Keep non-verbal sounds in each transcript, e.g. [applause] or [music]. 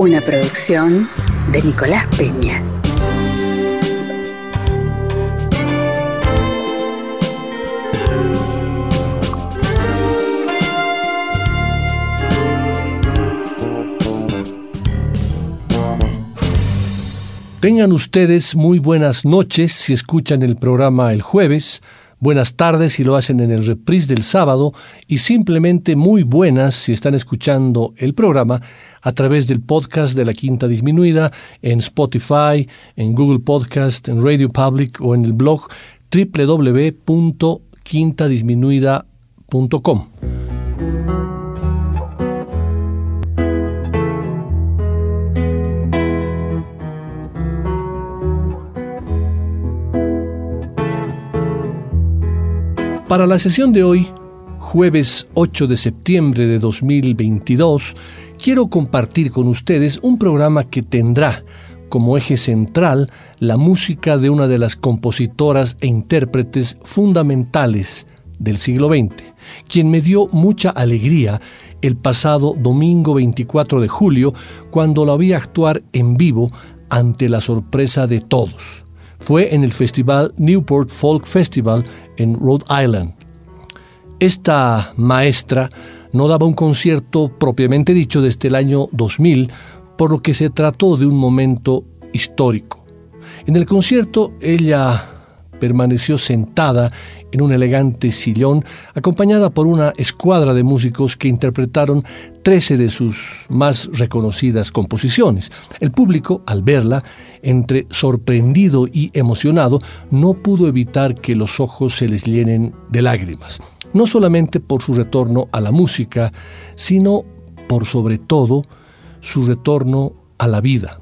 Una producción de Nicolás Peña. Tengan ustedes muy buenas noches si escuchan el programa el jueves, buenas tardes si lo hacen en el reprise del sábado y simplemente muy buenas si están escuchando el programa a través del podcast de la Quinta Disminuida en Spotify, en Google Podcast, en Radio Public o en el blog www.quintadisminuida.com. Para la sesión de hoy, jueves 8 de septiembre de 2022, quiero compartir con ustedes un programa que tendrá como eje central la música de una de las compositoras e intérpretes fundamentales del siglo XX, quien me dio mucha alegría el pasado domingo 24 de julio cuando la vi actuar en vivo ante la sorpresa de todos. Fue en el festival Newport Folk Festival en Rhode Island. Esta maestra no daba un concierto propiamente dicho desde el año 2000, por lo que se trató de un momento histórico. En el concierto ella permaneció sentada en un elegante sillón, acompañada por una escuadra de músicos que interpretaron 13 de sus más reconocidas composiciones. El público, al verla, entre sorprendido y emocionado, no pudo evitar que los ojos se les llenen de lágrimas, no solamente por su retorno a la música, sino por sobre todo su retorno a la vida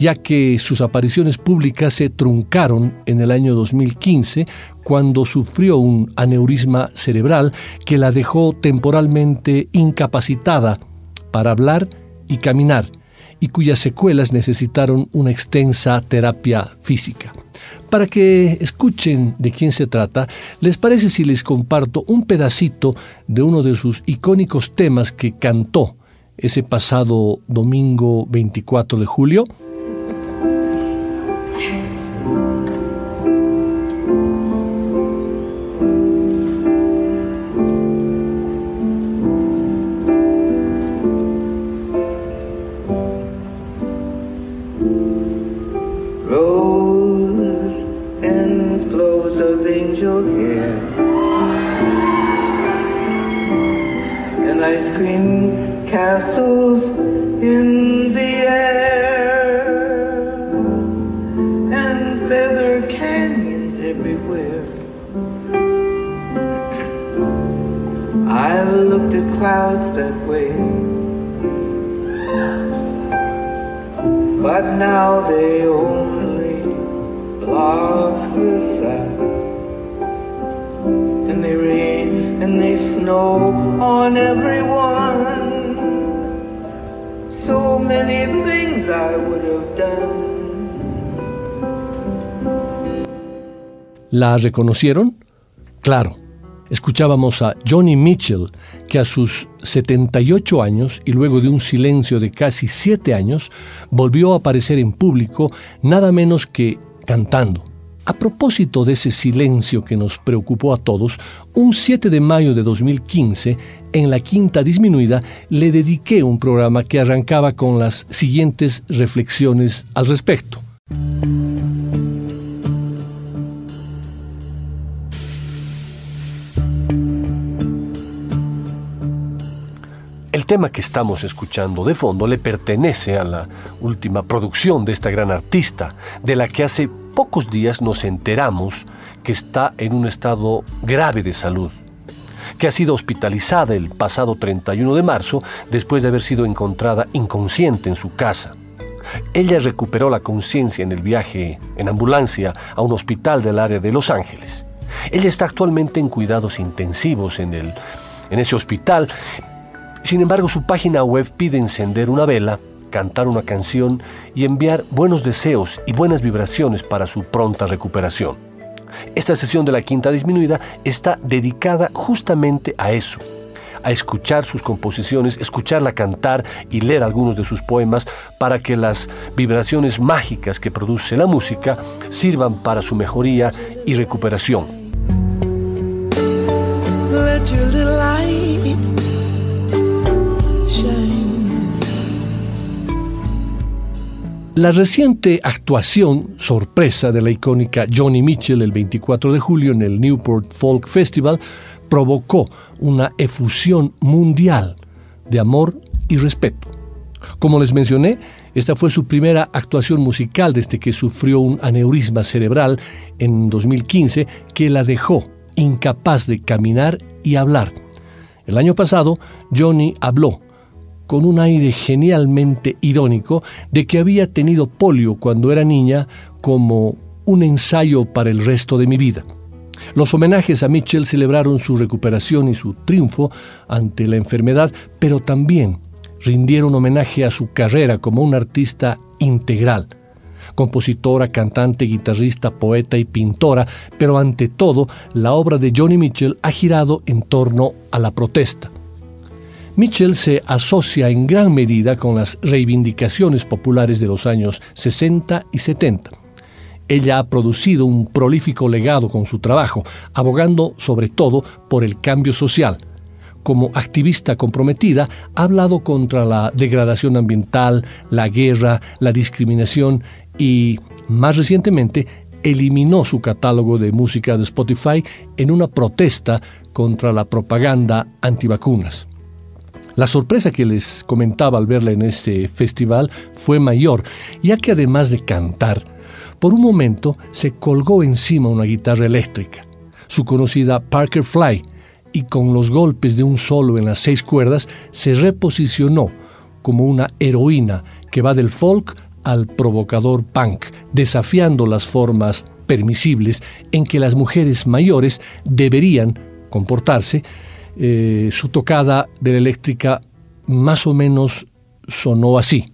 ya que sus apariciones públicas se truncaron en el año 2015 cuando sufrió un aneurisma cerebral que la dejó temporalmente incapacitada para hablar y caminar y cuyas secuelas necesitaron una extensa terapia física. Para que escuchen de quién se trata, ¿les parece si les comparto un pedacito de uno de sus icónicos temas que cantó ese pasado domingo 24 de julio? Castles in the air and feather canyons everywhere. I've looked at clouds that way, but now they only block the sun And they rain and they snow on everyone ¿La reconocieron? Claro. Escuchábamos a Johnny Mitchell, que a sus 78 años y luego de un silencio de casi 7 años, volvió a aparecer en público nada menos que cantando. A propósito de ese silencio que nos preocupó a todos, un 7 de mayo de 2015, en la quinta disminuida, le dediqué un programa que arrancaba con las siguientes reflexiones al respecto. El tema que estamos escuchando de fondo le pertenece a la última producción de esta gran artista, de la que hace pocos días nos enteramos que está en un estado grave de salud, que ha sido hospitalizada el pasado 31 de marzo después de haber sido encontrada inconsciente en su casa. Ella recuperó la conciencia en el viaje en ambulancia a un hospital del área de Los Ángeles. Ella está actualmente en cuidados intensivos en, el, en ese hospital. Sin embargo, su página web pide encender una vela, cantar una canción y enviar buenos deseos y buenas vibraciones para su pronta recuperación. Esta sesión de la quinta disminuida está dedicada justamente a eso, a escuchar sus composiciones, escucharla cantar y leer algunos de sus poemas para que las vibraciones mágicas que produce la música sirvan para su mejoría y recuperación. La reciente actuación sorpresa de la icónica Johnny Mitchell el 24 de julio en el Newport Folk Festival provocó una efusión mundial de amor y respeto. Como les mencioné, esta fue su primera actuación musical desde que sufrió un aneurisma cerebral en 2015 que la dejó incapaz de caminar y hablar. El año pasado, Johnny habló con un aire genialmente irónico de que había tenido polio cuando era niña como un ensayo para el resto de mi vida. Los homenajes a Mitchell celebraron su recuperación y su triunfo ante la enfermedad, pero también rindieron homenaje a su carrera como un artista integral, compositora, cantante, guitarrista, poeta y pintora, pero ante todo la obra de Johnny Mitchell ha girado en torno a la protesta. Mitchell se asocia en gran medida con las reivindicaciones populares de los años 60 y 70. Ella ha producido un prolífico legado con su trabajo, abogando sobre todo por el cambio social. Como activista comprometida, ha hablado contra la degradación ambiental, la guerra, la discriminación y, más recientemente, eliminó su catálogo de música de Spotify en una protesta contra la propaganda antivacunas. La sorpresa que les comentaba al verla en ese festival fue mayor, ya que además de cantar, por un momento se colgó encima una guitarra eléctrica, su conocida Parker Fly, y con los golpes de un solo en las seis cuerdas se reposicionó como una heroína que va del folk al provocador punk, desafiando las formas permisibles en que las mujeres mayores deberían comportarse eh, su tocada de la eléctrica más o menos sonó así.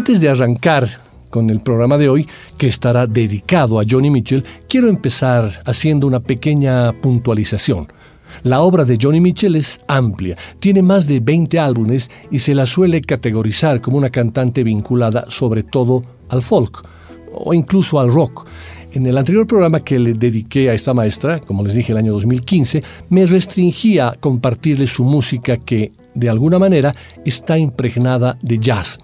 Antes de arrancar con el programa de hoy, que estará dedicado a Johnny Mitchell, quiero empezar haciendo una pequeña puntualización. La obra de Johnny Mitchell es amplia, tiene más de 20 álbumes y se la suele categorizar como una cantante vinculada sobre todo al folk o incluso al rock. En el anterior programa que le dediqué a esta maestra, como les dije el año 2015, me restringía a compartirle su música que, de alguna manera, está impregnada de jazz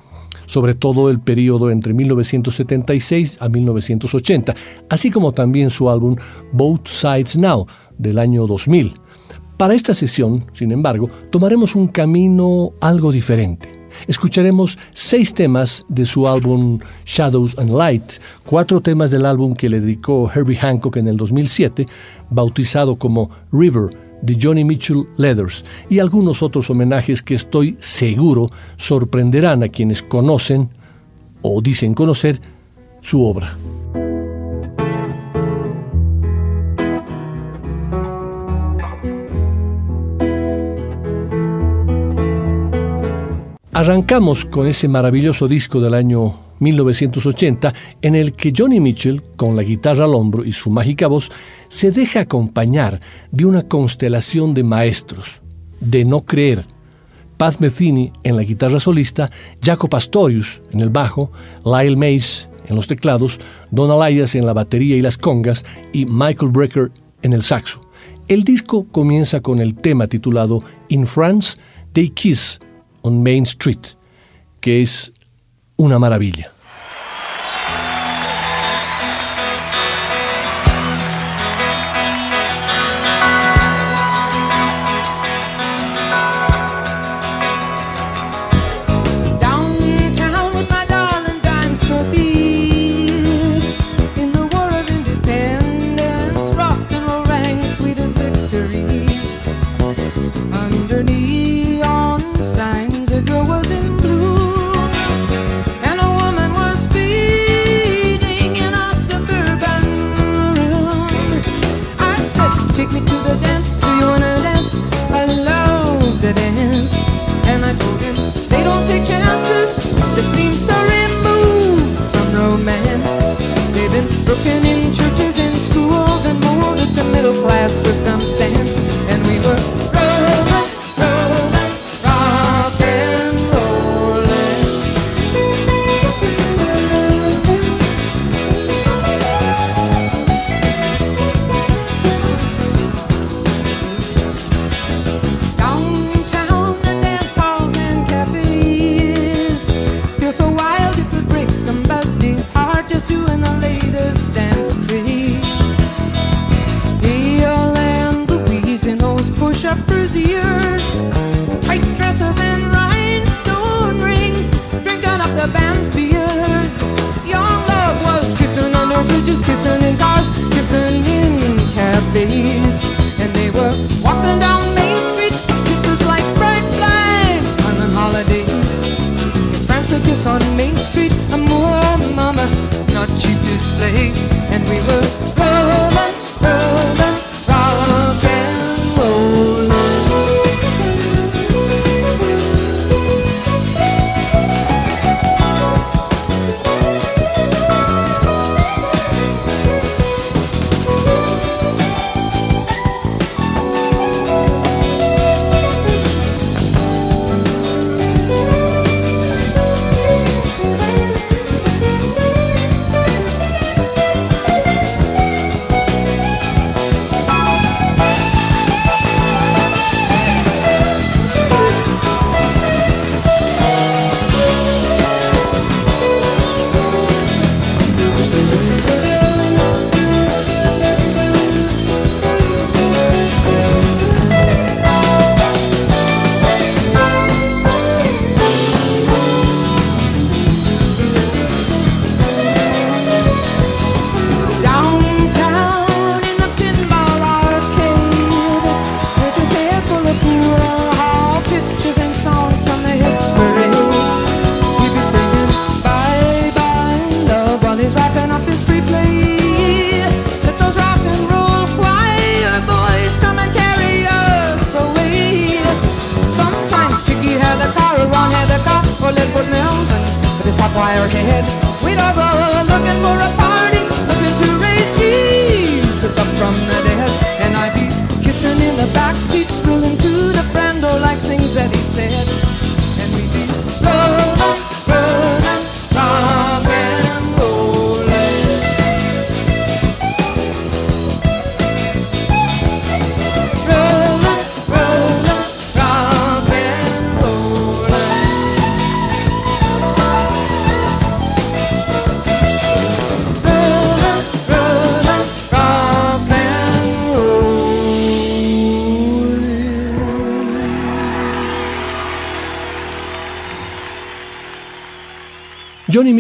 sobre todo el periodo entre 1976 a 1980, así como también su álbum Both Sides Now del año 2000. Para esta sesión, sin embargo, tomaremos un camino algo diferente. Escucharemos seis temas de su álbum Shadows and Light, cuatro temas del álbum que le dedicó Herbie Hancock en el 2007, bautizado como River de Johnny Mitchell Leathers y algunos otros homenajes que estoy seguro sorprenderán a quienes conocen o dicen conocer su obra. Arrancamos con ese maravilloso disco del año 1980, en el que Johnny Mitchell, con la guitarra al hombro y su mágica voz, se deja acompañar de una constelación de maestros, de no creer. Paz Metheny en la guitarra solista, Jaco Pastorius en el bajo, Lyle Mays en los teclados, Don Elias en la batería y las congas y Michael Brecker en el saxo. El disco comienza con el tema titulado In France, They Kiss on Main Street, que es una maravilla. working in churches and schools and molded to middle class circumstances. on Main Street. I'm more mama, not cheap display.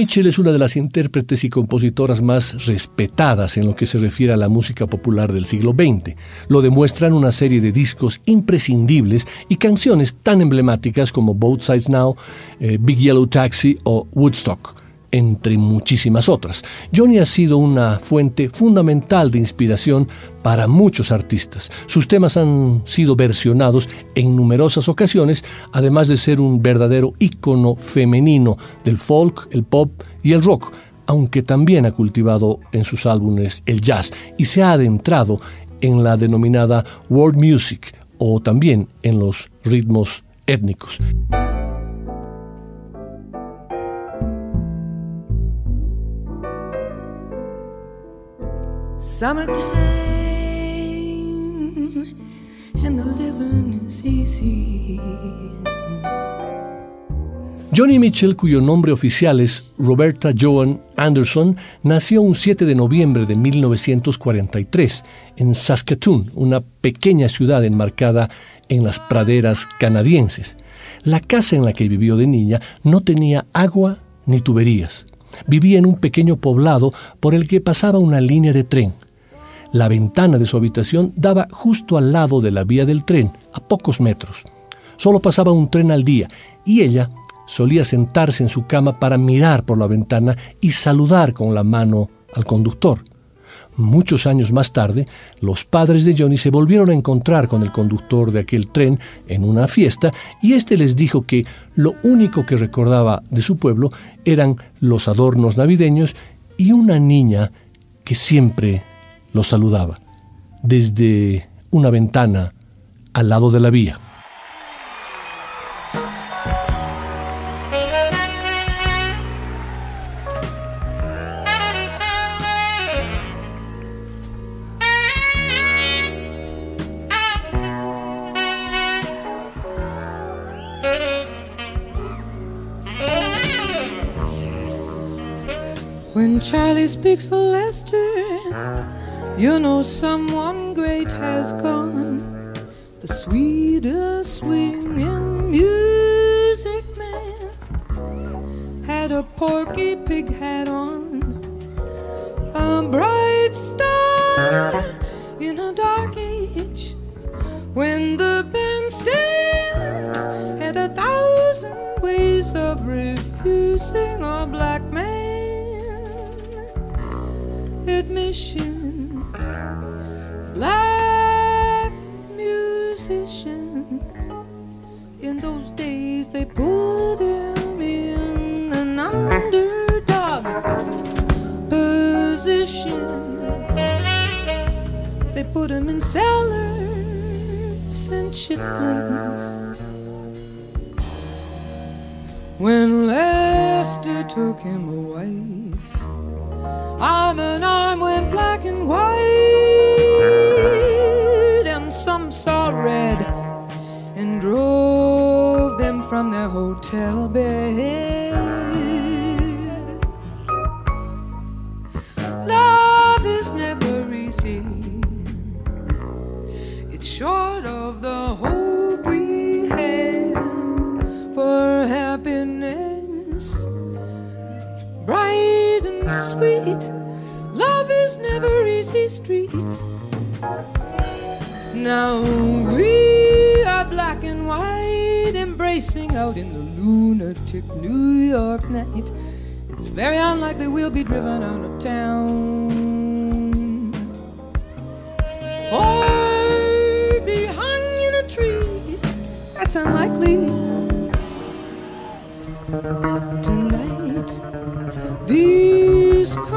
Mitchell es una de las intérpretes y compositoras más respetadas en lo que se refiere a la música popular del siglo XX. Lo demuestran una serie de discos imprescindibles y canciones tan emblemáticas como Both Sides Now, eh, Big Yellow Taxi o Woodstock entre muchísimas otras. Johnny ha sido una fuente fundamental de inspiración para muchos artistas. Sus temas han sido versionados en numerosas ocasiones, además de ser un verdadero ícono femenino del folk, el pop y el rock, aunque también ha cultivado en sus álbumes el jazz y se ha adentrado en la denominada world music o también en los ritmos étnicos. Johnny Mitchell, cuyo nombre oficial es Roberta Joan Anderson, nació un 7 de noviembre de 1943 en Saskatoon, una pequeña ciudad enmarcada en las praderas canadienses. La casa en la que vivió de niña no tenía agua ni tuberías. Vivía en un pequeño poblado por el que pasaba una línea de tren. La ventana de su habitación daba justo al lado de la vía del tren, a pocos metros. Solo pasaba un tren al día y ella solía sentarse en su cama para mirar por la ventana y saludar con la mano al conductor. Muchos años más tarde, los padres de Johnny se volvieron a encontrar con el conductor de aquel tren en una fiesta y éste les dijo que lo único que recordaba de su pueblo eran los adornos navideños y una niña que siempre lo saludaba desde una ventana al lado de la vía. Charlie speaks Lester, you know someone great has gone. The sweetest swinging music man had a porky pig hat on, a bright star in a dark age when the bandstands had a thousand ways of refusing a black admission. Black musician. In those days, they put him in an underdog position. They put him in cellars and chitlins. When Lester took him away arm in arm went black and white, and some saw red and drove them from their hotel bed. Love is never easy, it's short and is never easy street. Now we are black and white, embracing out in the lunatic New York night. It's very unlikely we'll be driven out of town. Or be hung in a tree. That's unlikely. Tonight, these crowds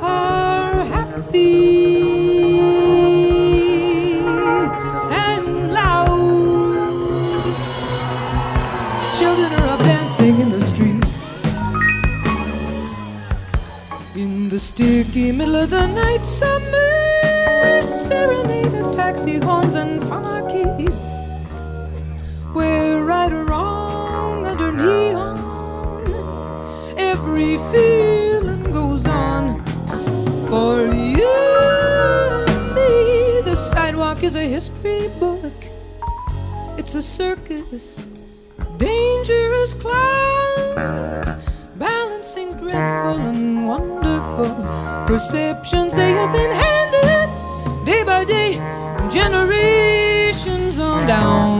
are happy and loud. Children are up dancing in the streets. In the sticky middle of the night, summer serenade of taxi horns and fun a circus dangerous clowns balancing dreadful and wonderful perceptions they have been handed day by day, generations on down.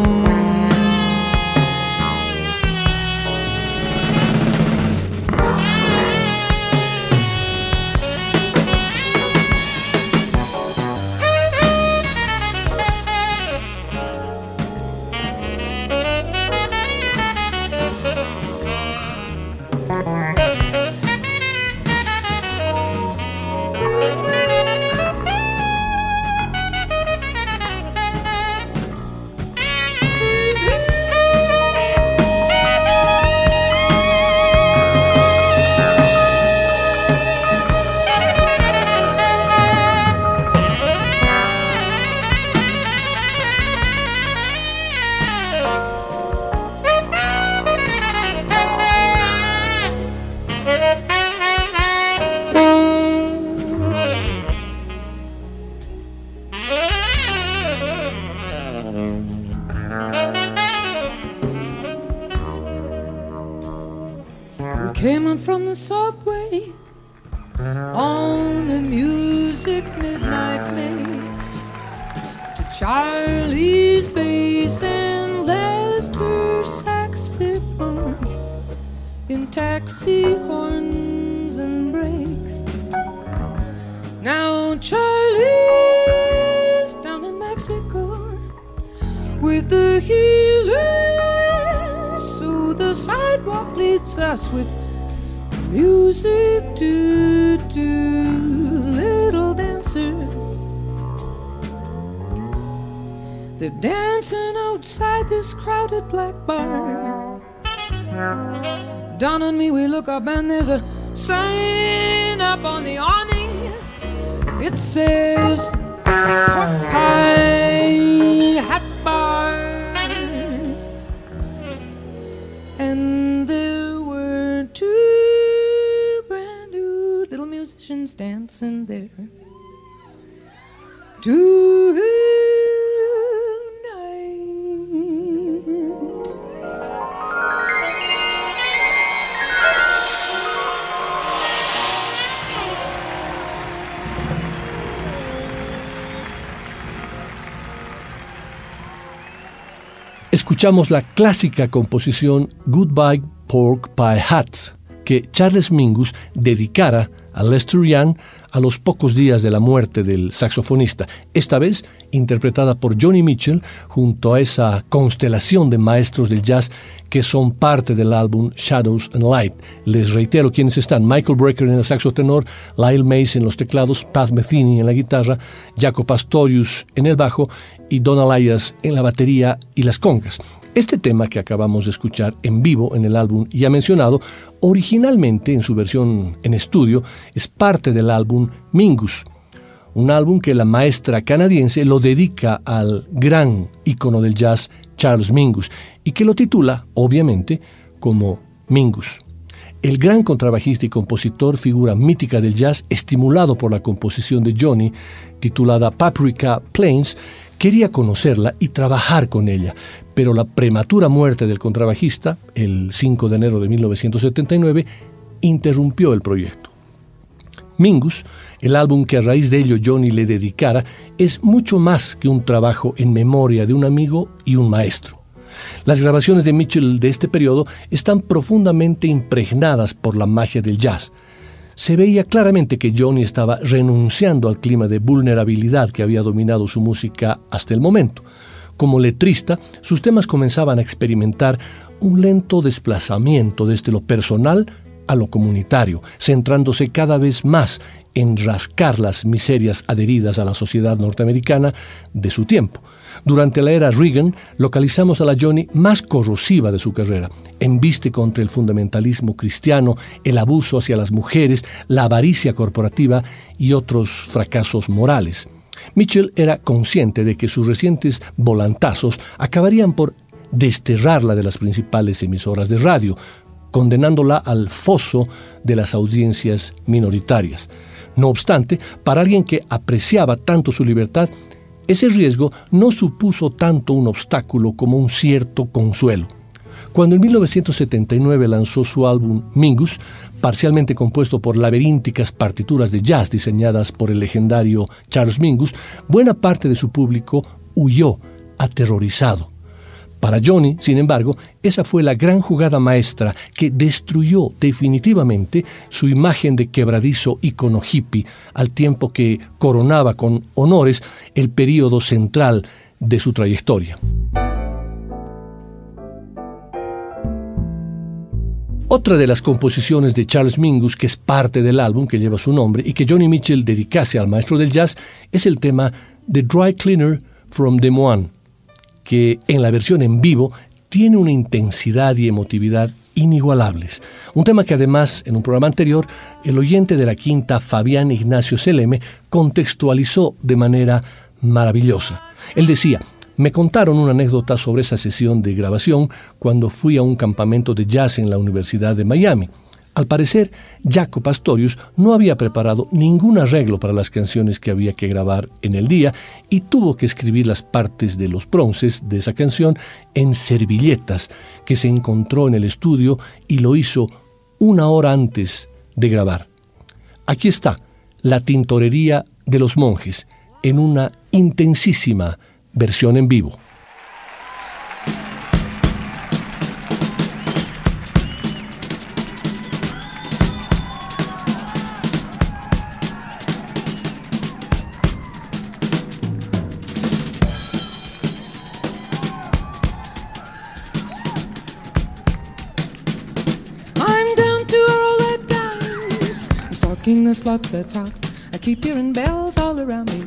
Taxi horns and brakes. Now Charlie's down in Mexico with the healers, so the sidewalk leads us with music to do little dancers. They're dancing outside this crowded black bar. Down on me, we look up and there's a sign up on the awning. It says pork pie hat bar. And there were two brand new little musicians dancing there. Tonight. Escuchamos la clásica composición Goodbye Pork Pie Hat, que Charles Mingus dedicara a Lester Young a los pocos días de la muerte del saxofonista, esta vez interpretada por Johnny Mitchell junto a esa constelación de maestros del jazz que son parte del álbum Shadows and Light. Les reitero quiénes están: Michael Brecker en el saxo tenor, Lyle Mace en los teclados, Pat Metheny en la guitarra, Jaco Pastorius en el bajo y Don Elias en la batería y las congas. Este tema que acabamos de escuchar en vivo en el álbum ya mencionado, originalmente en su versión en estudio, es parte del álbum Mingus, un álbum que la maestra canadiense lo dedica al gran ícono del jazz Charles Mingus y que lo titula, obviamente, como Mingus. El gran contrabajista y compositor, figura mítica del jazz, estimulado por la composición de Johnny, titulada Paprika Plains, quería conocerla y trabajar con ella, pero la prematura muerte del contrabajista, el 5 de enero de 1979, interrumpió el proyecto. Mingus, el álbum que a raíz de ello Johnny le dedicara, es mucho más que un trabajo en memoria de un amigo y un maestro. Las grabaciones de Mitchell de este periodo están profundamente impregnadas por la magia del jazz. Se veía claramente que Johnny estaba renunciando al clima de vulnerabilidad que había dominado su música hasta el momento. Como letrista, sus temas comenzaban a experimentar un lento desplazamiento desde lo personal a lo comunitario, centrándose cada vez más en rascar las miserias adheridas a la sociedad norteamericana de su tiempo. Durante la era Reagan, localizamos a la Johnny más corrosiva de su carrera. Embiste contra el fundamentalismo cristiano, el abuso hacia las mujeres, la avaricia corporativa y otros fracasos morales. Mitchell era consciente de que sus recientes volantazos acabarían por desterrarla de las principales emisoras de radio, condenándola al foso de las audiencias minoritarias. No obstante, para alguien que apreciaba tanto su libertad, ese riesgo no supuso tanto un obstáculo como un cierto consuelo. Cuando en 1979 lanzó su álbum Mingus, parcialmente compuesto por laberínticas partituras de jazz diseñadas por el legendario Charles Mingus, buena parte de su público huyó aterrorizado. Para Johnny, sin embargo, esa fue la gran jugada maestra que destruyó definitivamente su imagen de quebradizo ícono hippie, al tiempo que coronaba con honores el período central de su trayectoria. Otra de las composiciones de Charles Mingus, que es parte del álbum que lleva su nombre y que Johnny Mitchell dedicase al maestro del jazz, es el tema The Dry Cleaner from Des Moines, que en la versión en vivo tiene una intensidad y emotividad inigualables. Un tema que además, en un programa anterior, el oyente de la quinta, Fabián Ignacio Seleme, contextualizó de manera maravillosa. Él decía, me contaron una anécdota sobre esa sesión de grabación cuando fui a un campamento de jazz en la Universidad de Miami. Al parecer, Jaco Pastorius no había preparado ningún arreglo para las canciones que había que grabar en el día y tuvo que escribir las partes de los bronces de esa canción en servilletas que se encontró en el estudio y lo hizo una hora antes de grabar. Aquí está la tintorería de los monjes en una intensísima versión en vivo. Slot that's hot. I keep hearing bells all around me,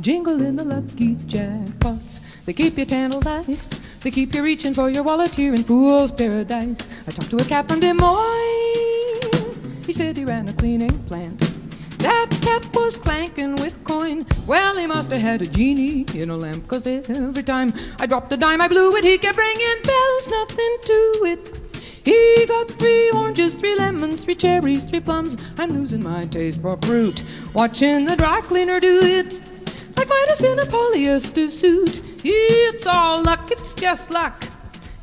jingling the lucky jackpots. They keep you tantalized. They keep you reaching for your wallet here in Fool's Paradise. I talked to a cat from Des Moines. He said he ran a cleaning plant. That cat was clanking with coin. Well, he must have had a genie in a lamp, cause every time I dropped a dime, I blew it. He kept ringing bells, nothing to it. He got three oranges, three lemons, three cherries, three plums. I'm losing my taste for fruit. Watching the dry cleaner do it like Midas in a polyester suit. It's all luck, it's just luck.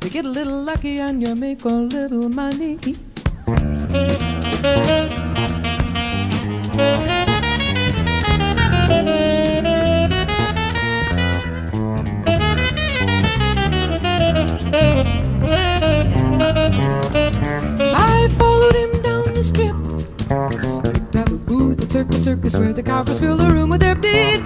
You get a little lucky and you make a little money. I followed him down the strip. Picked up a booth at Circus Circus where the cowgirls fill the room with their big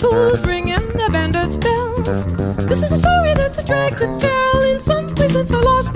tables, ringing the bandits' bells. This is a story that's a drag to tell. In some places I lost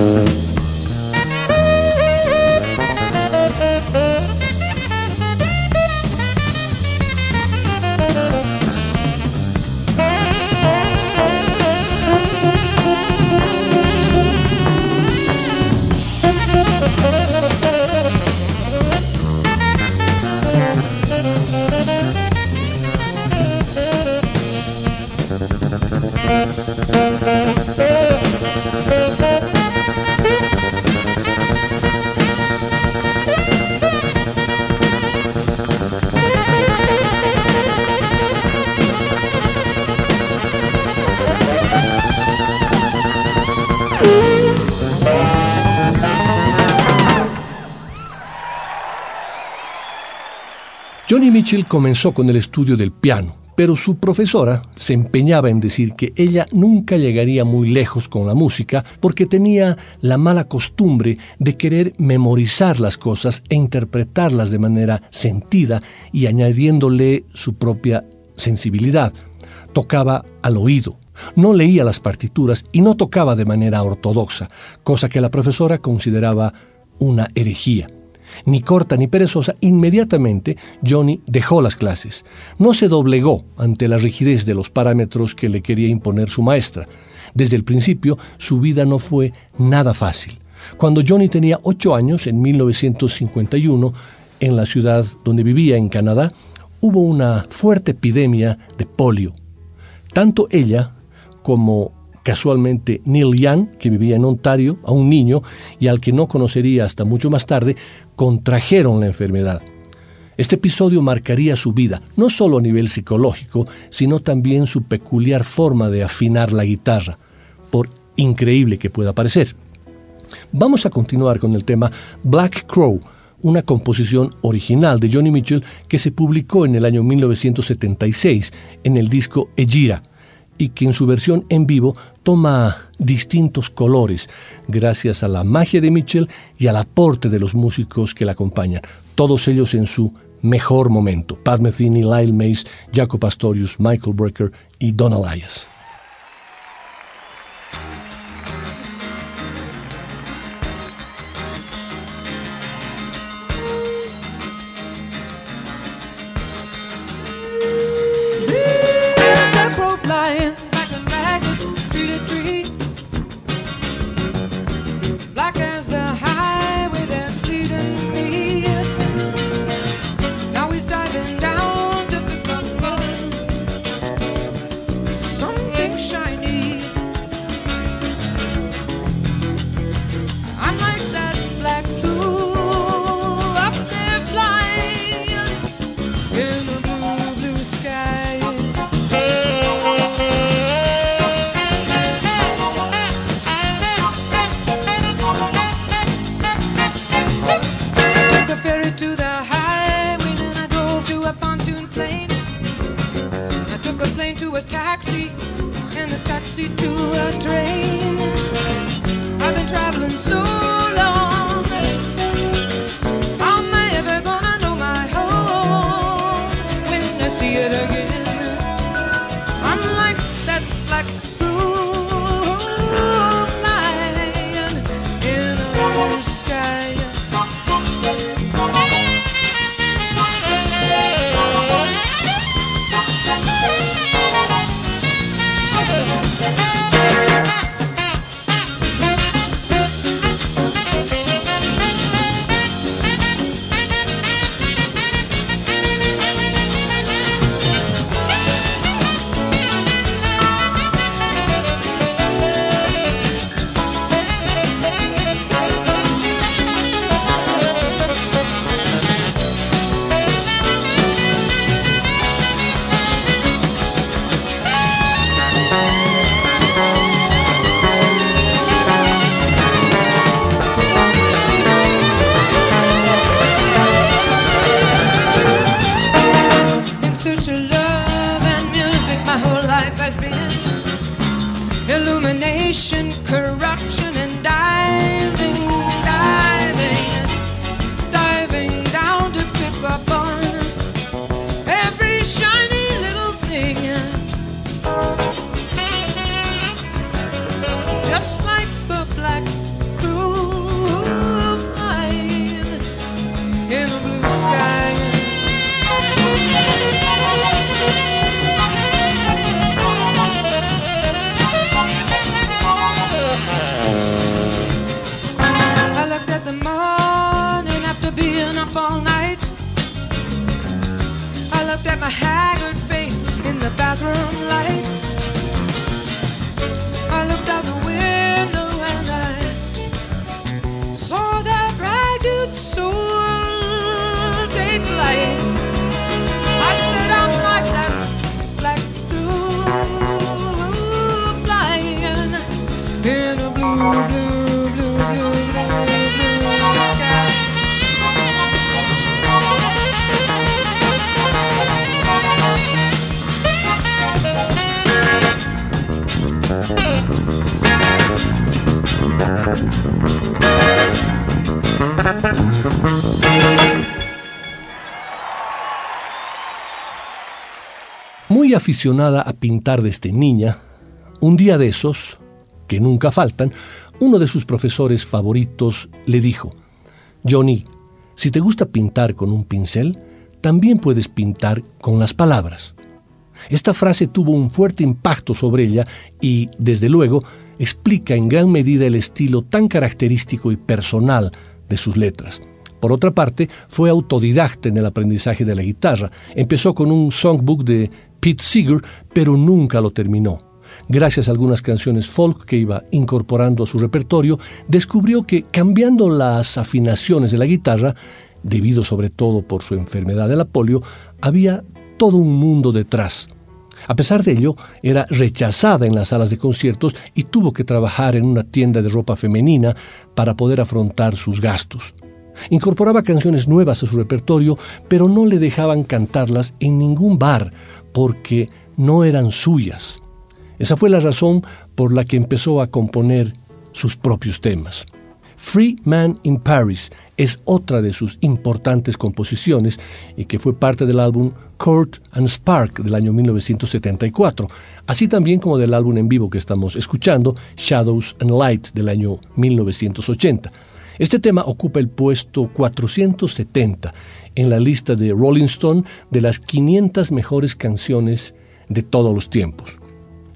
Johnny Comenzó con el estudio del piano, pero su profesora se empeñaba en decir que ella nunca llegaría muy lejos con la música porque tenía la mala costumbre de querer memorizar las cosas e interpretarlas de manera sentida y añadiéndole su propia sensibilidad. Tocaba al oído, no leía las partituras y no tocaba de manera ortodoxa, cosa que la profesora consideraba una herejía. Ni corta ni perezosa, inmediatamente Johnny dejó las clases. No se doblegó ante la rigidez de los parámetros que le quería imponer su maestra. Desde el principio, su vida no fue nada fácil. Cuando Johnny tenía ocho años, en 1951, en la ciudad donde vivía, en Canadá, hubo una fuerte epidemia de polio. Tanto ella como casualmente Neil Young, que vivía en Ontario, a un niño y al que no conocería hasta mucho más tarde, contrajeron la enfermedad. Este episodio marcaría su vida, no solo a nivel psicológico, sino también su peculiar forma de afinar la guitarra, por increíble que pueda parecer. Vamos a continuar con el tema Black Crow, una composición original de Johnny Mitchell que se publicó en el año 1976 en el disco Ejira y que en su versión en vivo toma distintos colores gracias a la magia de Mitchell y al aporte de los músicos que la acompañan, todos ellos en su mejor momento, Pat Metheny, Lyle Mays, Jaco Pastorius, Michael Brecker y Don Elias. Aficionada a pintar desde niña, un día de esos, que nunca faltan, uno de sus profesores favoritos le dijo, Johnny, Si te gusta pintar con un pincel, también puedes pintar con las palabras. Esta frase tuvo un fuerte impacto sobre ella y, desde luego, explica en gran medida el estilo tan característico y personal de sus letras. Por otra parte, fue autodidacta en el aprendizaje de la guitarra. Empezó con un songbook de Pete Seeger, pero nunca lo terminó. Gracias a algunas canciones folk que iba incorporando a su repertorio, descubrió que cambiando las afinaciones de la guitarra, debido sobre todo por su enfermedad de la polio, había todo un mundo detrás. A pesar de ello, era rechazada en las salas de conciertos y tuvo que trabajar en una tienda de ropa femenina para poder afrontar sus gastos. Incorporaba canciones nuevas a su repertorio, pero no le dejaban cantarlas en ningún bar porque no eran suyas. Esa fue la razón por la que empezó a componer sus propios temas. Free Man in Paris es otra de sus importantes composiciones y que fue parte del álbum Court and Spark del año 1974, así también como del álbum en vivo que estamos escuchando, Shadows and Light del año 1980. Este tema ocupa el puesto 470 en la lista de Rolling Stone de las 500 mejores canciones de todos los tiempos.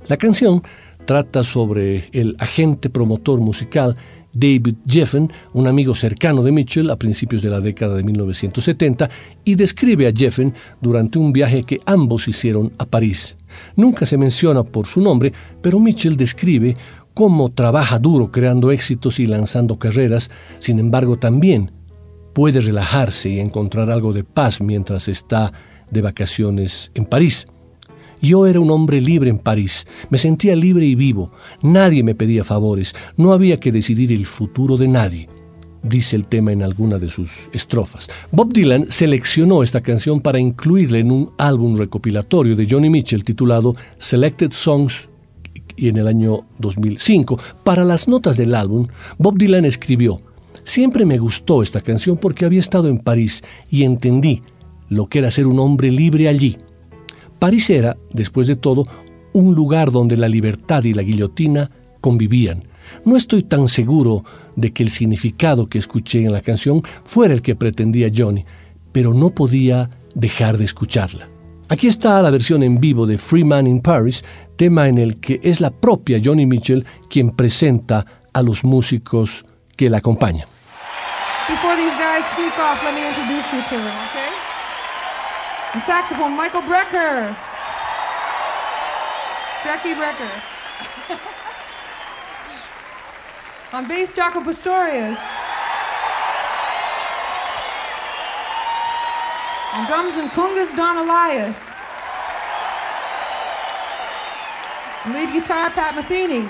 La canción trata sobre el agente promotor musical David Jeffen, un amigo cercano de Mitchell a principios de la década de 1970, y describe a Jeffen durante un viaje que ambos hicieron a París. Nunca se menciona por su nombre, pero Mitchell describe cómo trabaja duro creando éxitos y lanzando carreras, sin embargo también puede relajarse y encontrar algo de paz mientras está de vacaciones en París. Yo era un hombre libre en París, me sentía libre y vivo, nadie me pedía favores, no había que decidir el futuro de nadie, dice el tema en alguna de sus estrofas. Bob Dylan seleccionó esta canción para incluirla en un álbum recopilatorio de Johnny Mitchell titulado Selected Songs y en el año 2005. Para las notas del álbum, Bob Dylan escribió, Siempre me gustó esta canción porque había estado en París y entendí lo que era ser un hombre libre allí. París era, después de todo, un lugar donde la libertad y la guillotina convivían. No estoy tan seguro de que el significado que escuché en la canción fuera el que pretendía Johnny, pero no podía dejar de escucharla. Aquí está la versión en vivo de Free Man in Paris, tema en el que es la propia Johnny Mitchell quien presenta a los músicos que la acompañan. Before these guys sneak off, let me introduce you to them, okay? On saxophone, Michael Brecker. Jackie Brecker. [laughs] On bass, Jaco Pastorius. On drums and congas, Don Elias. Lead guitar, Pat Metheny.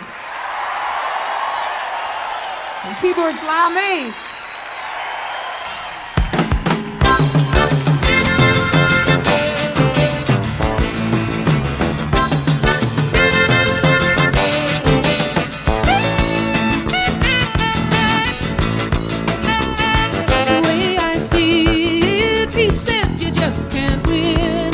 On keyboards, Lyle Mays. The way I see it, he said you just can't win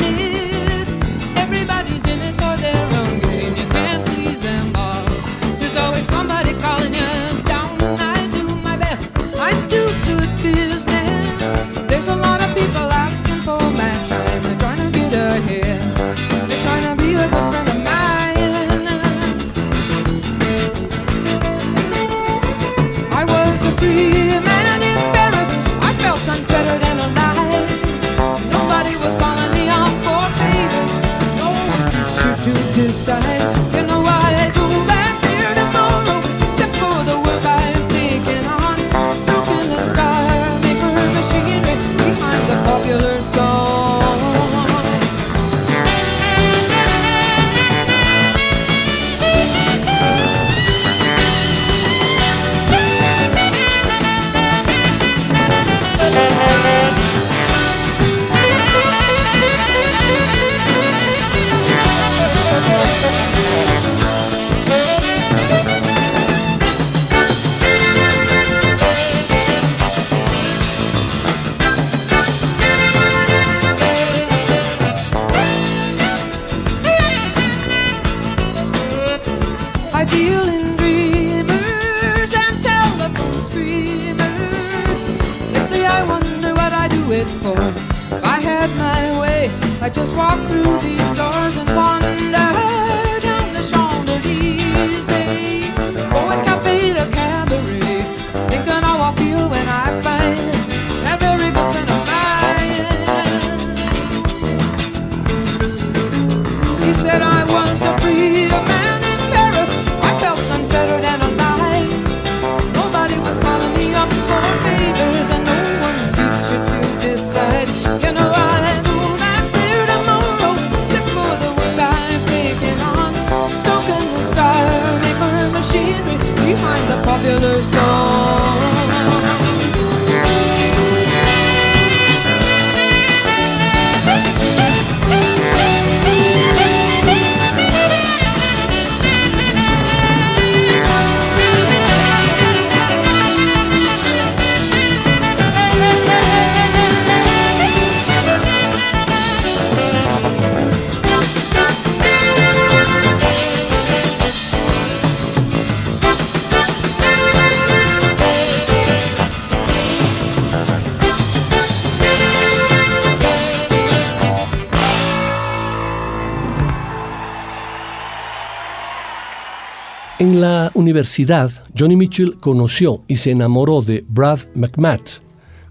En la universidad, Johnny Mitchell conoció y se enamoró de Brad McMath,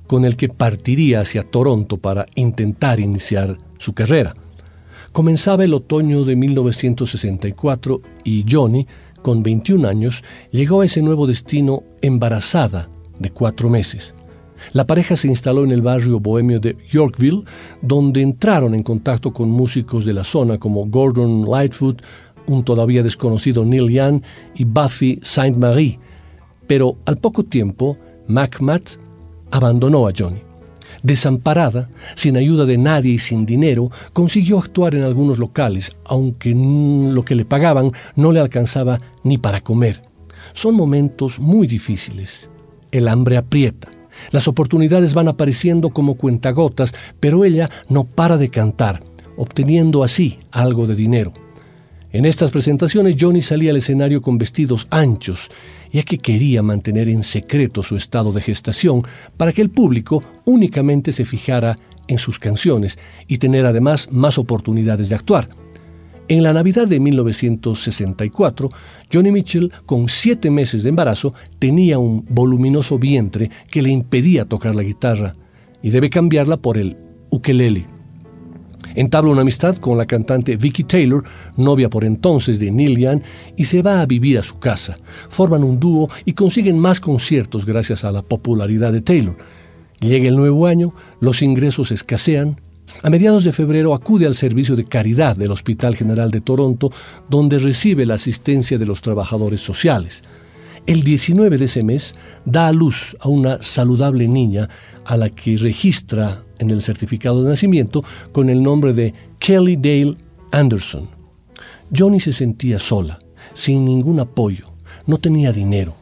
con el que partiría hacia Toronto para intentar iniciar su carrera. Comenzaba el otoño de 1964 y Johnny, con 21 años, llegó a ese nuevo destino embarazada de cuatro meses. La pareja se instaló en el barrio bohemio de Yorkville, donde entraron en contacto con músicos de la zona como Gordon Lightfoot, un todavía desconocido Neil Young y Buffy Saint Marie. Pero al poco tiempo, McMath abandonó a Johnny. Desamparada, sin ayuda de nadie y sin dinero, consiguió actuar en algunos locales, aunque lo que le pagaban no le alcanzaba ni para comer. Son momentos muy difíciles. El hambre aprieta. Las oportunidades van apareciendo como cuentagotas, pero ella no para de cantar, obteniendo así algo de dinero. En estas presentaciones Johnny salía al escenario con vestidos anchos, ya que quería mantener en secreto su estado de gestación para que el público únicamente se fijara en sus canciones y tener además más oportunidades de actuar. En la Navidad de 1964, Johnny Mitchell, con siete meses de embarazo, tenía un voluminoso vientre que le impedía tocar la guitarra y debe cambiarla por el ukelele. Entabla una amistad con la cantante Vicky Taylor, novia por entonces de Neil Young, y se va a vivir a su casa. Forman un dúo y consiguen más conciertos gracias a la popularidad de Taylor. Llega el nuevo año, los ingresos escasean. A mediados de febrero acude al servicio de caridad del Hospital General de Toronto, donde recibe la asistencia de los trabajadores sociales. El 19 de ese mes da a luz a una saludable niña a la que registra en el certificado de nacimiento con el nombre de Kelly Dale Anderson. Johnny se sentía sola, sin ningún apoyo, no tenía dinero.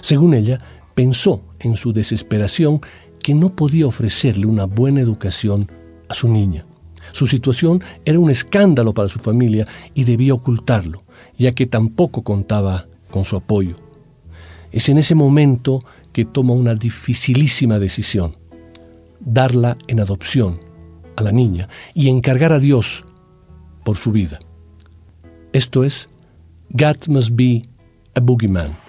Según ella, pensó en su desesperación que no podía ofrecerle una buena educación a su niña. Su situación era un escándalo para su familia y debía ocultarlo, ya que tampoco contaba con su apoyo. Es en ese momento que toma una dificilísima decisión darla en adopción a la niña y encargar a Dios por su vida. Esto es, God must be a boogeyman.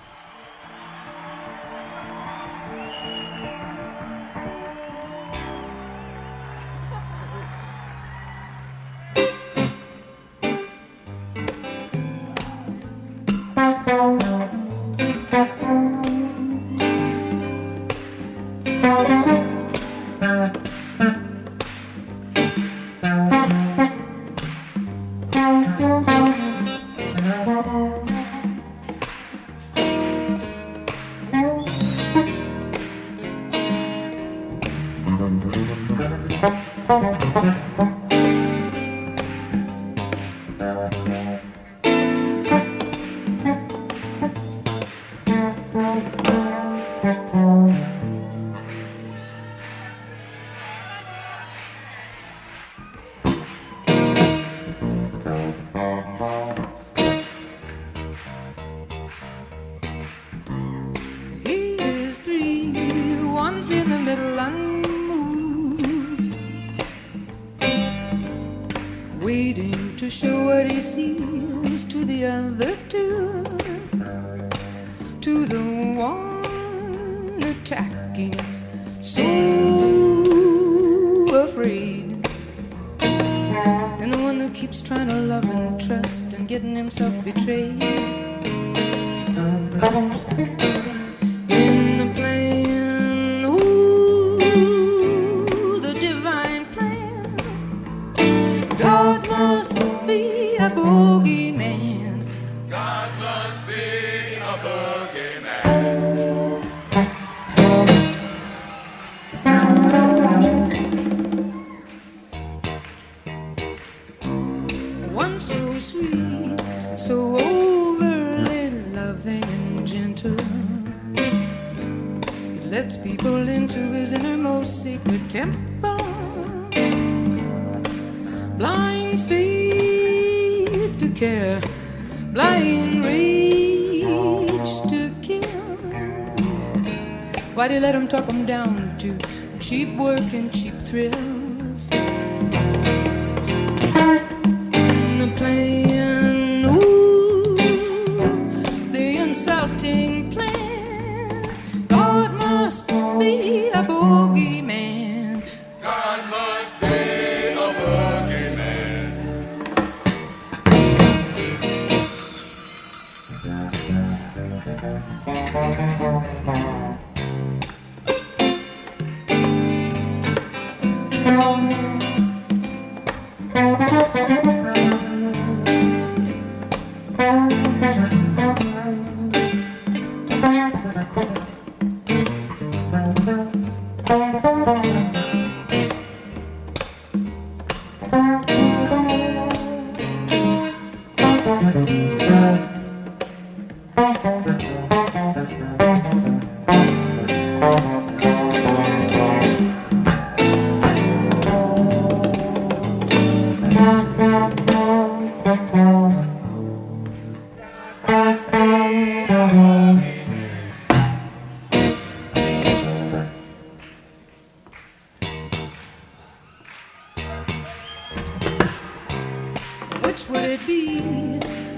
Which would it be?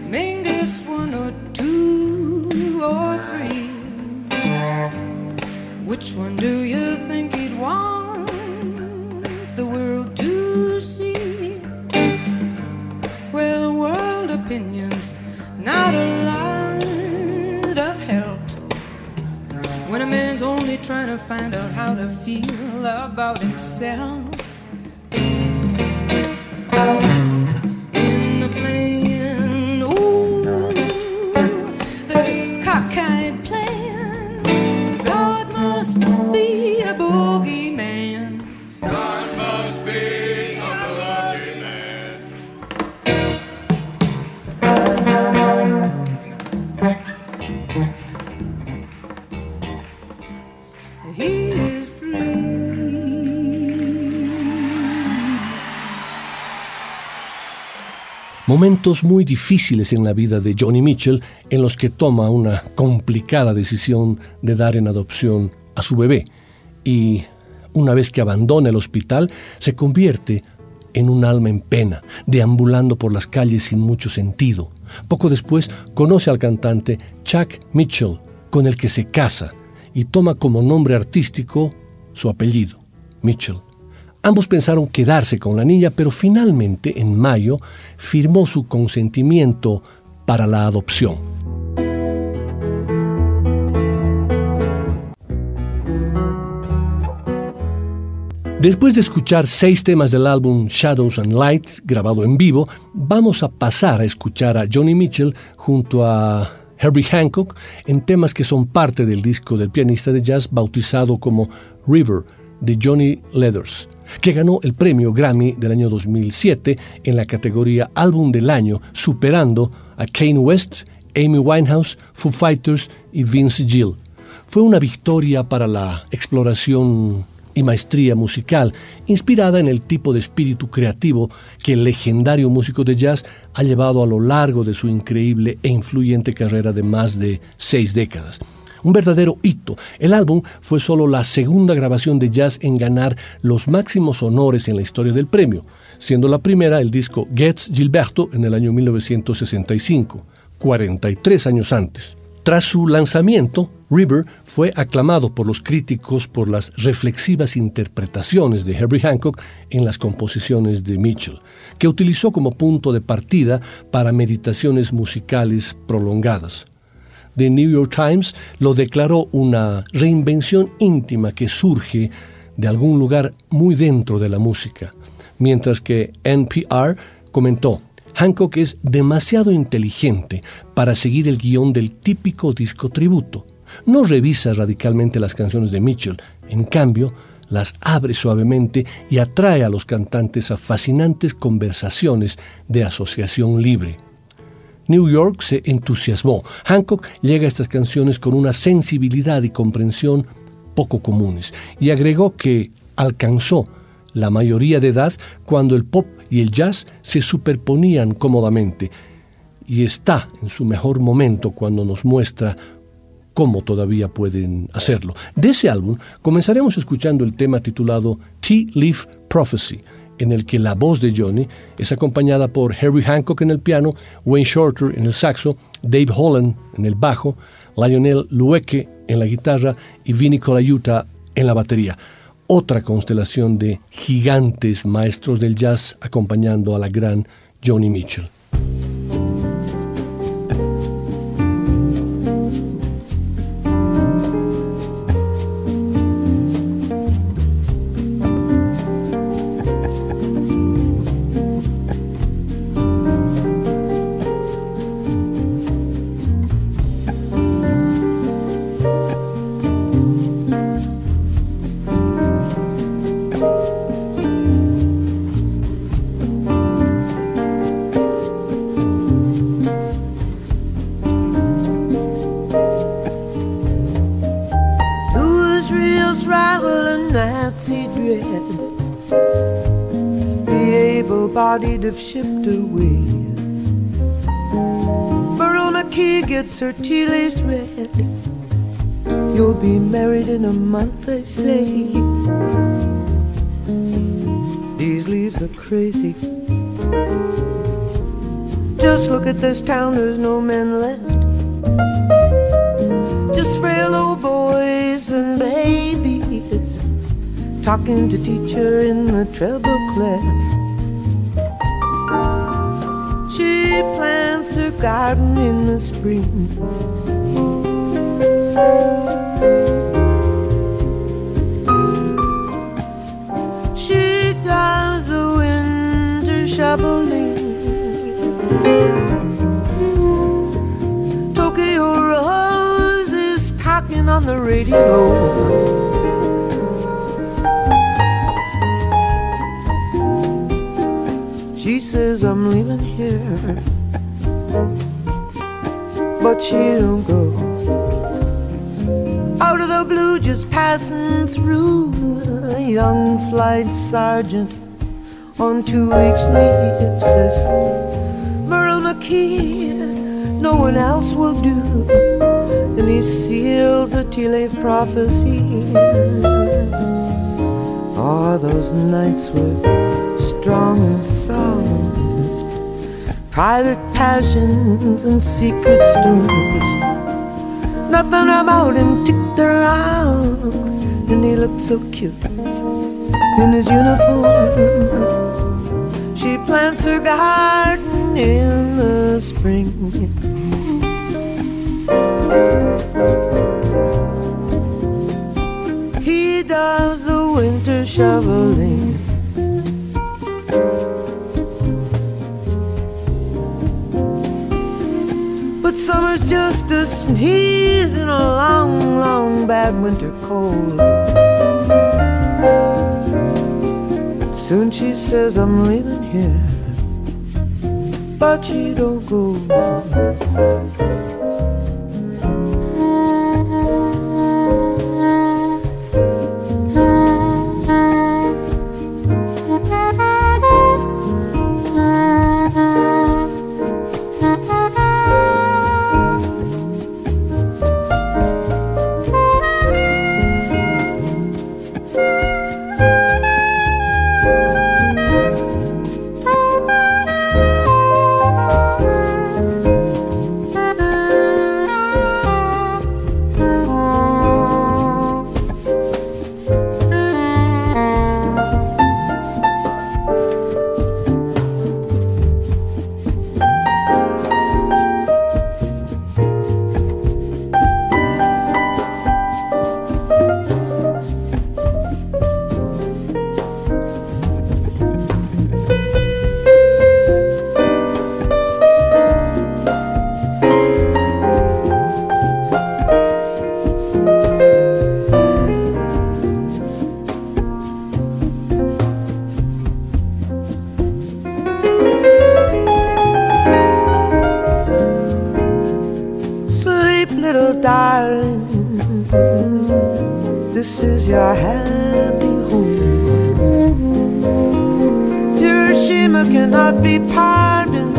Mingus one or two or three? Which one do you think he'd want the world to see? Well, world opinions not a lot of help when a man's only trying to find out how to feel about himself. Momentos muy difíciles en la vida de Johnny Mitchell en los que toma una complicada decisión de dar en adopción a su bebé y una vez que abandona el hospital se convierte en un alma en pena, deambulando por las calles sin mucho sentido. Poco después conoce al cantante Chuck Mitchell, con el que se casa y toma como nombre artístico su apellido, Mitchell. Ambos pensaron quedarse con la niña, pero finalmente, en mayo, firmó su consentimiento para la adopción. Después de escuchar seis temas del álbum Shadows and Light, grabado en vivo, vamos a pasar a escuchar a Johnny Mitchell junto a Herbie Hancock en temas que son parte del disco del pianista de jazz bautizado como River de Johnny Leathers, que ganó el premio Grammy del año 2007 en la categoría Álbum del Año, superando a Kane West, Amy Winehouse, Foo Fighters y Vince Gill. Fue una victoria para la exploración y maestría musical, inspirada en el tipo de espíritu creativo que el legendario músico de jazz ha llevado a lo largo de su increíble e influyente carrera de más de seis décadas. Un verdadero hito. El álbum fue solo la segunda grabación de jazz en ganar los máximos honores en la historia del premio, siendo la primera el disco Getz Gilberto en el año 1965, 43 años antes. Tras su lanzamiento, River fue aclamado por los críticos por las reflexivas interpretaciones de Herbie Hancock en las composiciones de Mitchell, que utilizó como punto de partida para meditaciones musicales prolongadas. The New York Times lo declaró una reinvención íntima que surge de algún lugar muy dentro de la música, mientras que NPR comentó, Hancock es demasiado inteligente para seguir el guion del típico disco tributo. No revisa radicalmente las canciones de Mitchell, en cambio, las abre suavemente y atrae a los cantantes a fascinantes conversaciones de asociación libre. New York se entusiasmó. Hancock llega a estas canciones con una sensibilidad y comprensión poco comunes y agregó que alcanzó la mayoría de edad cuando el pop y el jazz se superponían cómodamente y está en su mejor momento cuando nos muestra cómo todavía pueden hacerlo. De ese álbum comenzaremos escuchando el tema titulado Tea Leaf Prophecy, en el que la voz de Johnny es acompañada por Harry Hancock en el piano, Wayne Shorter en el saxo, Dave Holland en el bajo, Lionel Lueke en la guitarra y Vinnie Colaiuta en la batería. Otra constelación de gigantes maestros del jazz acompañando a la gran Johnny Mitchell. Her tea leaves read. You'll be married in a month, they say. These leaves are crazy. Just look at this town, there's no men left. Just frail old boys and babies talking to teacher in the treble sergeant on two weeks' leave says, Merle McKee, no one else will do. And he seals the tea leaf prophecy. All oh, those nights were strong and soft. Private passions and secret stores. Nothing about him ticked around. And he looked so cute in his uniform. She plants her garden in the spring. He does the winter shoveling. But summer's just a sneeze in a long, long bad winter cold. Soon she says I'm leaving here, but she don't go. Be pardoned.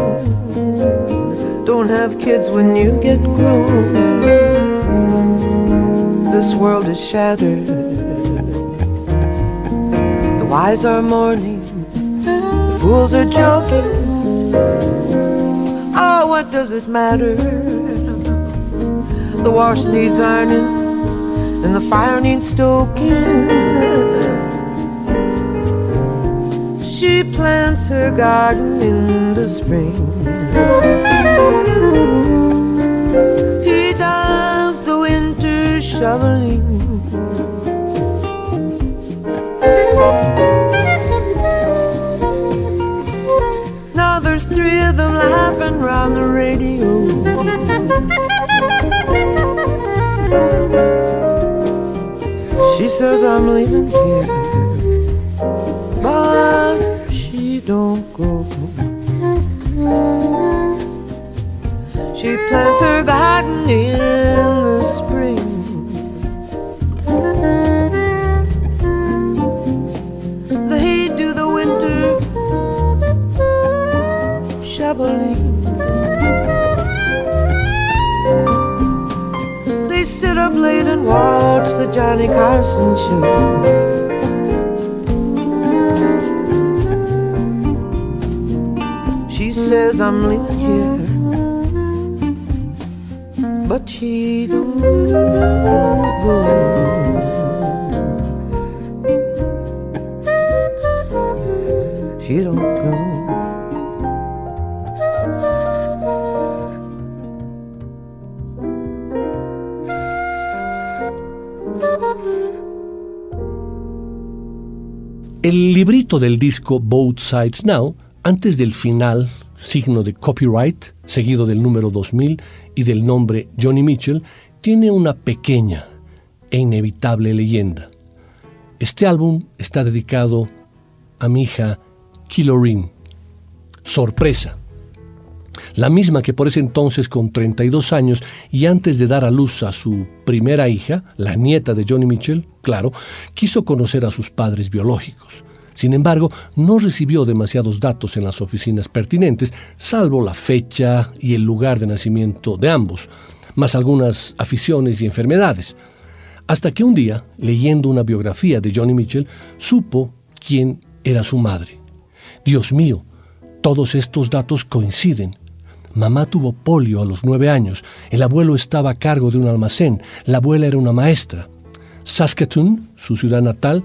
Don't have kids when you get grown. This world is shattered. The wise are mourning, the fools are joking. Oh, what does it matter? The wash needs ironing, and the fire needs stoking. She plants her garden in the spring. He does the winter shoveling. Now there's three of them laughing round the radio. She says I'm leaving here in the spring. They do the winter shoveling. They sit up late and watch the Johnny Carson show. She says I'm leaving here, El librito del disco Both Sides Now, antes del final, signo de copyright, seguido del número 2000 y del nombre Johnny Mitchell, tiene una pequeña e inevitable leyenda. Este álbum está dedicado a mi hija Kilorin. Sorpresa. La misma que por ese entonces con 32 años y antes de dar a luz a su primera hija, la nieta de Johnny Mitchell, claro, quiso conocer a sus padres biológicos. Sin embargo, no recibió demasiados datos en las oficinas pertinentes, salvo la fecha y el lugar de nacimiento de ambos, más algunas aficiones y enfermedades. Hasta que un día, leyendo una biografía de Johnny Mitchell, supo quién era su madre. Dios mío, todos estos datos coinciden. Mamá tuvo polio a los nueve años, el abuelo estaba a cargo de un almacén, la abuela era una maestra. Saskatoon, su ciudad natal,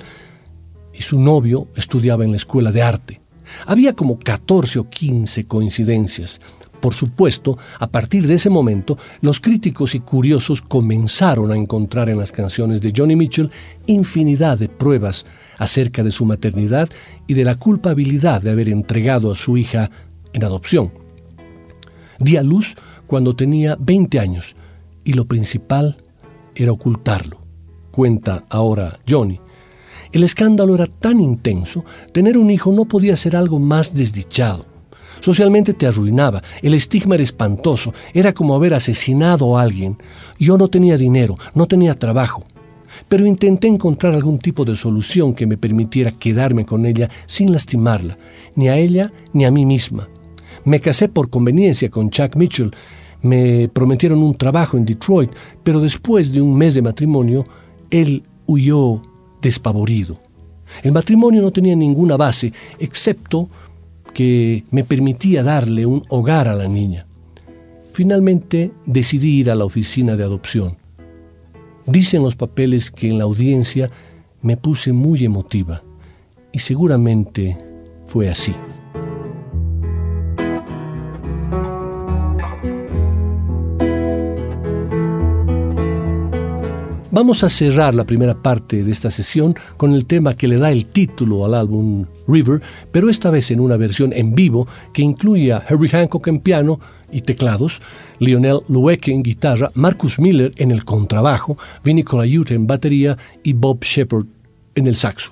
y su novio estudiaba en la escuela de arte. Había como 14 o 15 coincidencias. Por supuesto, a partir de ese momento, los críticos y curiosos comenzaron a encontrar en las canciones de Johnny Mitchell infinidad de pruebas acerca de su maternidad y de la culpabilidad de haber entregado a su hija en adopción. Di a luz cuando tenía 20 años y lo principal era ocultarlo, cuenta ahora Johnny. El escándalo era tan intenso, tener un hijo no podía ser algo más desdichado. Socialmente te arruinaba, el estigma era espantoso, era como haber asesinado a alguien. Yo no tenía dinero, no tenía trabajo, pero intenté encontrar algún tipo de solución que me permitiera quedarme con ella sin lastimarla, ni a ella ni a mí misma. Me casé por conveniencia con Chuck Mitchell, me prometieron un trabajo en Detroit, pero después de un mes de matrimonio, él huyó despavorido. El matrimonio no tenía ninguna base, excepto que me permitía darle un hogar a la niña. Finalmente decidí ir a la oficina de adopción. Dicen los papeles que en la audiencia me puse muy emotiva y seguramente fue así. Vamos a cerrar la primera parte de esta sesión con el tema que le da el título al álbum River, pero esta vez en una versión en vivo que incluye a Harry Hancock en piano y teclados, Lionel Lueke en guitarra, Marcus Miller en el contrabajo, Vinnie Colaiuta en batería y Bob Shepard en el saxo.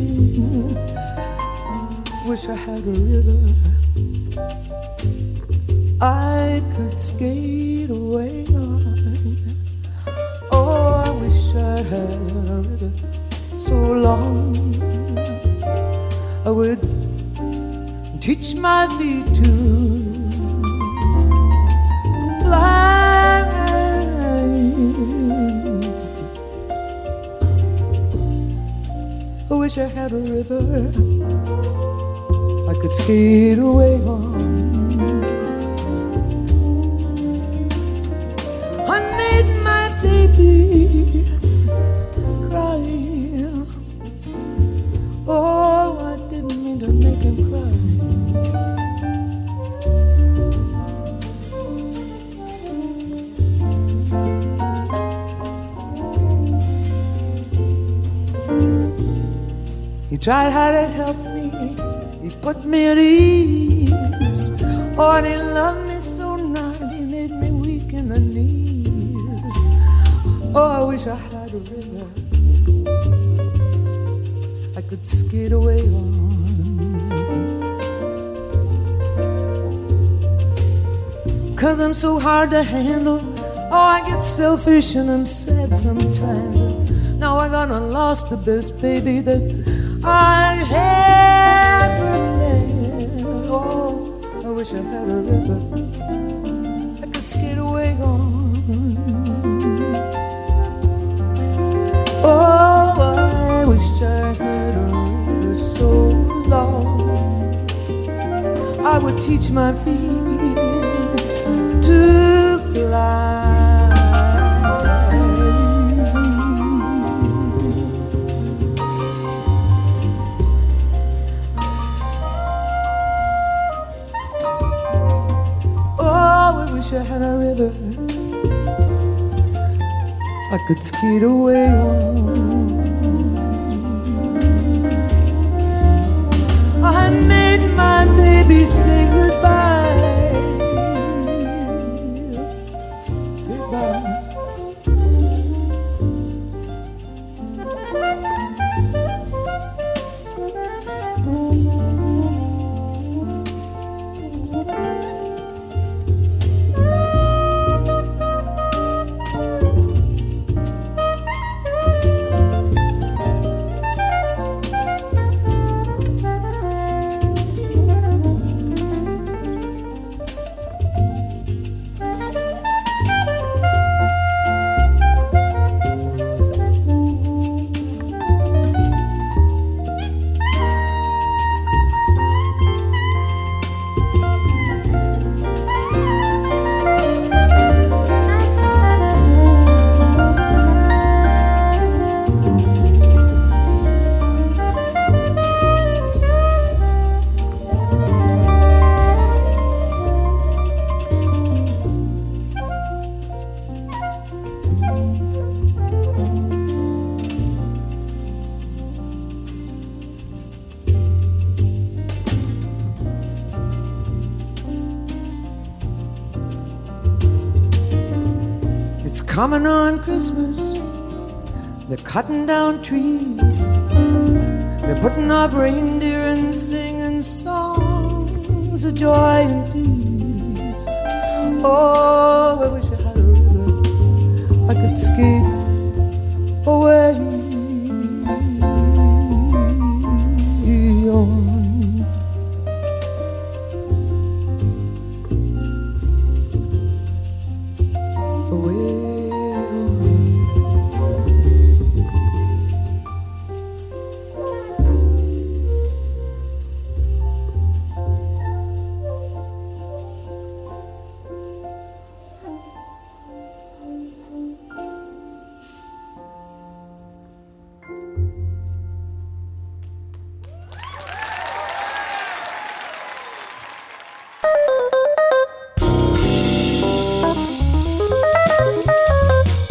Wish I had a river I could skate away on. Oh, I wish I had a river so long I would teach my feet to fly. I wish I had a river could skate away on. I made my baby cry. Oh, I didn't mean to make him cry. He tried hard to help put me at ease. Oh, he loved me so nice, he made me weak in the knees. Oh, I wish I had a river I could skate away on. Cause I'm so hard to handle. Oh, I get selfish and I'm sad sometimes. Now I gonna lost the best baby that I ever Oh, I wish I had a river I could skate away on. Oh, I wish I had a river so long I would teach my feet could skate away on. I made my baby say goodbye. Coming on Christmas. They're cutting down trees. They're putting up reindeer and singing songs of joy and peace. Oh, I wish I had a river I could skate away